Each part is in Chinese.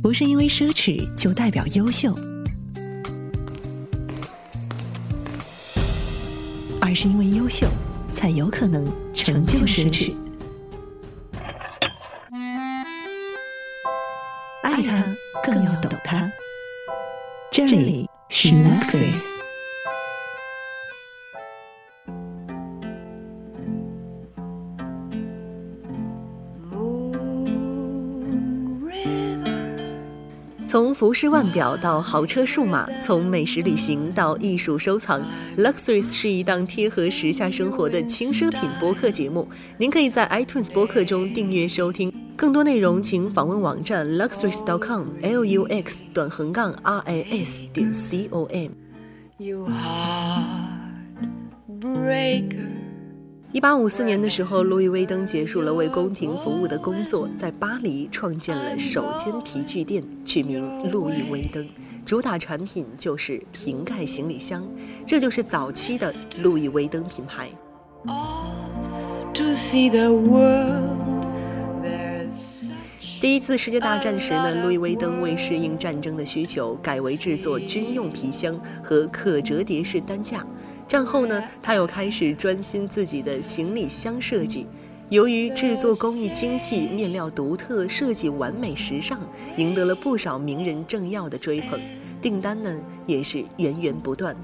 不是因为奢侈就代表优秀，而是因为优秀才有可能成就奢侈。爱他更要懂他。这里是 Luxury。服饰腕表到豪车数码，从美食旅行到艺术收藏，Luxuries 是一档贴合时下生活的轻奢品播客节目。您可以在 iTunes 播客中订阅收听，更多内容请访问网站 luxuries.com，l u x 短横杠 r i s 点 c o m。You are breaker. 一八五四年的时候，路易威登结束了为宫廷服务的工作，在巴黎创建了首间皮具店，取名路易威登，主打产品就是瓶盖行李箱，这就是早期的路易威登品牌。第一次世界大战时呢，路易威登为适应战争的需求，改为制作军用皮箱和可折叠式担架。战后呢，他又开始专心自己的行李箱设计。由于制作工艺精细、面料独特、设计完美时尚，赢得了不少名人政要的追捧，订单呢也是源源不断。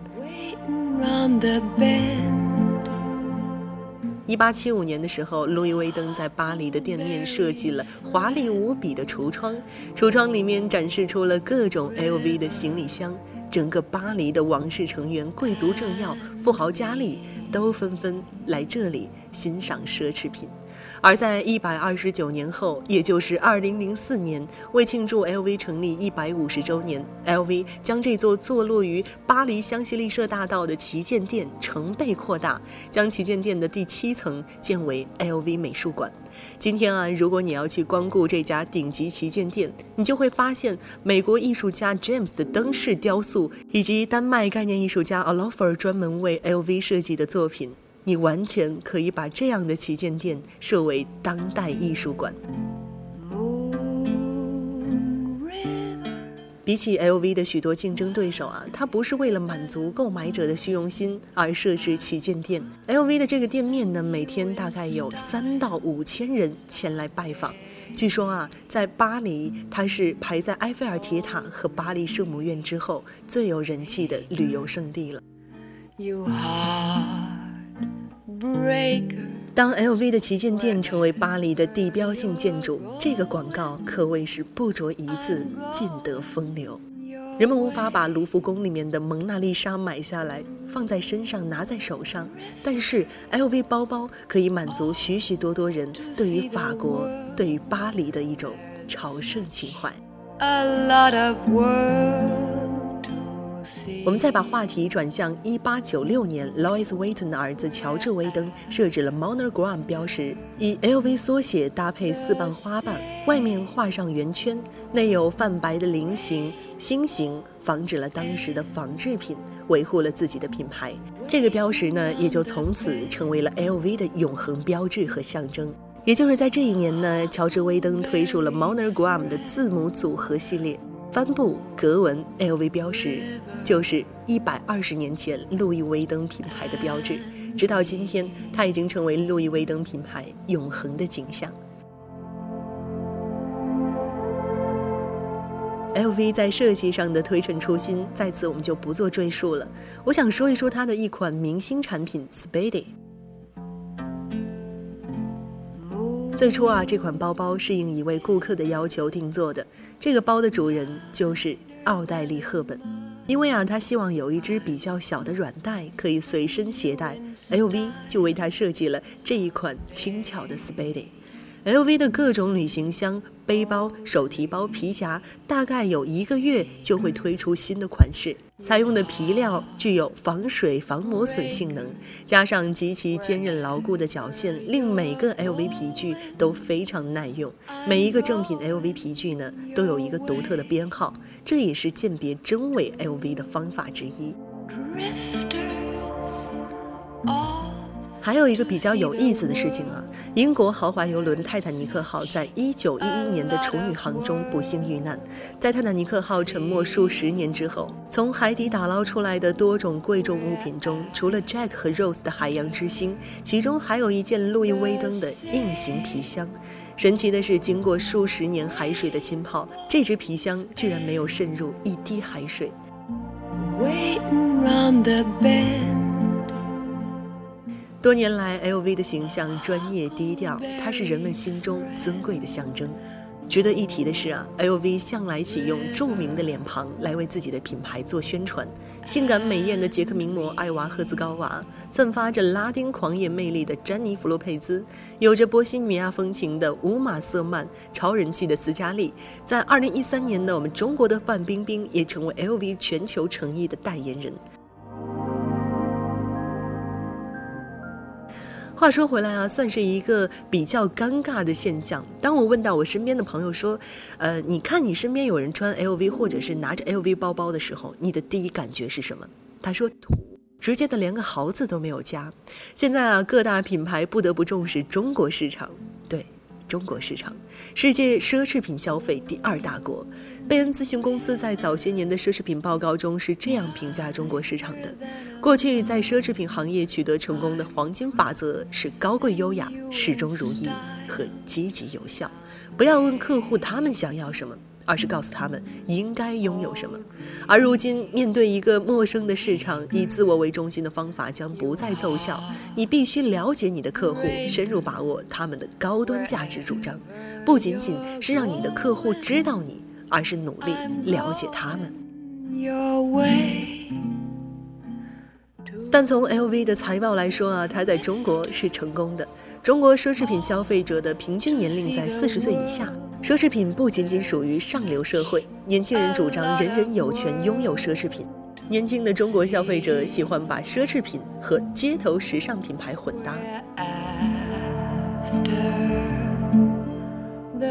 一八七五年的时候，路易威登在巴黎的店面设计了华丽无比的橱窗，橱窗里面展示出了各种 LV 的行李箱。整个巴黎的王室成员、贵族政要、富豪佳丽都纷纷来这里欣赏奢侈品。而在一百二十九年后，也就是二零零四年，为庆祝 LV 成立一百五十周年，LV 将这座坐落于巴黎香榭丽舍大道的旗舰店成倍扩大，将旗舰店的第七层建为 LV 美术馆。今天啊，如果你要去光顾这家顶级旗舰店，你就会发现美国艺术家 James 的灯饰雕塑，以及丹麦概念艺术家 Alofer 专门为 LV 设计的作品。你完全可以把这样的旗舰店设为当代艺术馆。比起 LV 的许多竞争对手啊，它不是为了满足购买者的虚荣心而设置旗舰店。LV 的这个店面呢，每天大概有三到五千人前来拜访。据说啊，在巴黎，它是排在埃菲尔铁塔和巴黎圣母院之后最有人气的旅游胜地了。当 LV 的旗舰店成为巴黎的地标性建筑，这个广告可谓是不着一字，尽得风流。人们无法把卢浮宫里面的蒙娜丽莎买下来，放在身上，拿在手上，但是 LV 包包可以满足许许多多人对于法国、对于巴黎的一种朝圣情怀。我们再把话题转向1896年，Louis Vuitton 的儿子乔治·威登设置了 Monogram 标识，以 LV 缩写搭配四瓣花瓣，外面画上圆圈，内有泛白的菱形、心形，防止了当时的仿制品，维护了自己的品牌。这个标识呢，也就从此成为了 LV 的永恒标志和象征。也就是在这一年呢，乔治·威登推出了 Monogram 的字母组合系列。帆布格纹 LV 标识，就是一百二十年前路易威登品牌的标志。直到今天，它已经成为路易威登品牌永恒的景象。LV 在设计上的推陈出新，在此我们就不做赘述了。我想说一说它的一款明星产品 Spedy。最初啊，这款包包是应一位顾客的要求定做的。这个包的主人就是奥黛丽·赫本，因为啊，她希望有一只比较小的软袋可以随身携带，LV 就为她设计了这一款轻巧的 Spady。LV 的各种旅行箱。背包、手提包、皮夹，大概有一个月就会推出新的款式。采用的皮料具有防水、防磨损性能，加上极其坚韧牢固的脚线，令每个 LV 皮具都非常耐用。每一个正品 LV 皮具呢，都有一个独特的编号，这也是鉴别真伪 LV 的方法之一。还有一个比较有意思的事情啊，英国豪华游轮泰坦尼克号在一九一一年的处女航中不幸遇难。在泰坦尼克号沉没数十年之后，从海底打捞出来的多种贵重物品中，除了 Jack 和 Rose 的海洋之星，其中还有一件路易威登的硬型皮箱。神奇的是，经过数十年海水的浸泡，这只皮箱居然没有渗入一滴海水。多年来，LV 的形象专业低调，它是人们心中尊贵的象征。值得一提的是啊，LV 向来启用著名的脸庞来为自己的品牌做宣传。性感美艳的捷克名模艾娃赫兹高娃，散发着拉丁狂野魅力的詹妮弗洛佩兹，有着波西米亚风情的乌玛瑟曼，超人气的斯嘉丽。在2013年呢，我们中国的范冰冰也成为 LV 全球诚意的代言人。话说回来啊，算是一个比较尴尬的现象。当我问到我身边的朋友说：“呃，你看你身边有人穿 LV 或者是拿着 LV 包包的时候，你的第一感觉是什么？”他说：“土，直接的连个豪字都没有加。”现在啊，各大品牌不得不重视中国市场。中国市场，世界奢侈品消费第二大国。贝恩咨询公司在早些年的奢侈品报告中是这样评价中国市场的：过去在奢侈品行业取得成功的黄金法则是高贵优雅、始终如一和积极有效。不要问客户他们想要什么。而是告诉他们应该拥有什么，而如今面对一个陌生的市场，以自我为中心的方法将不再奏效。你必须了解你的客户，深入把握他们的高端价值主张，不仅仅是让你的客户知道你，而是努力了解他们。但从 LV 的财报来说啊，它在中国是成功的。中国奢侈品消费者的平均年龄在四十岁以下。奢侈品不仅仅属于上流社会，年轻人主张人人有权拥有奢侈品。年轻的中国消费者喜欢把奢侈品和街头时尚品牌混搭。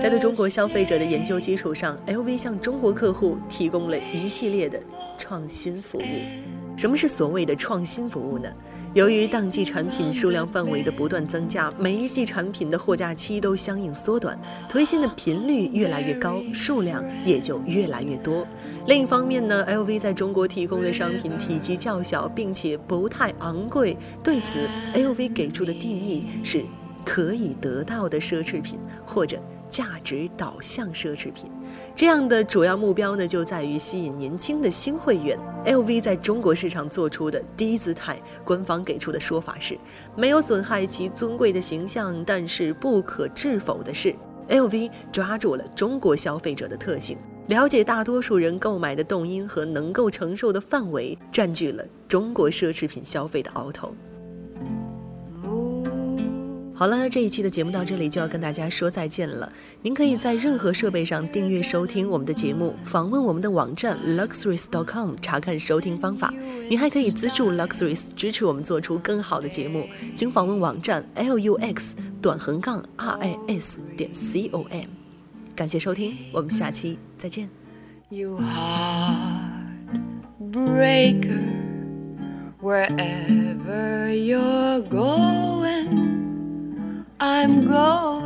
在对中国消费者的研究基础上，LV 向中国客户提供了一系列的创新服务。什么是所谓的创新服务呢？由于当季产品数量范围的不断增加，每一季产品的货架期都相应缩短，推新的频率越来越高，数量也就越来越多。另一方面呢，LV 在中国提供的商品体积较小，并且不太昂贵。对此，LV 给出的定义是可以得到的奢侈品，或者。价值导向奢侈品，这样的主要目标呢，就在于吸引年轻的新会员。LV 在中国市场做出的低姿态，官方给出的说法是，没有损害其尊贵的形象。但是不可置否的是，LV 抓住了中国消费者的特性，了解大多数人购买的动因和能够承受的范围，占据了中国奢侈品消费的鳌头。好了，这一期的节目到这里就要跟大家说再见了。您可以在任何设备上订阅收听我们的节目，访问我们的网站 luxuries.com 查看收听方法。您还可以资助 Luxuries 支持我们做出更好的节目，请访问网站 lux 短横杠 ris 点 com。感谢收听，我们下期再见。You are breaker，wherever you're going. I'm hmm. going.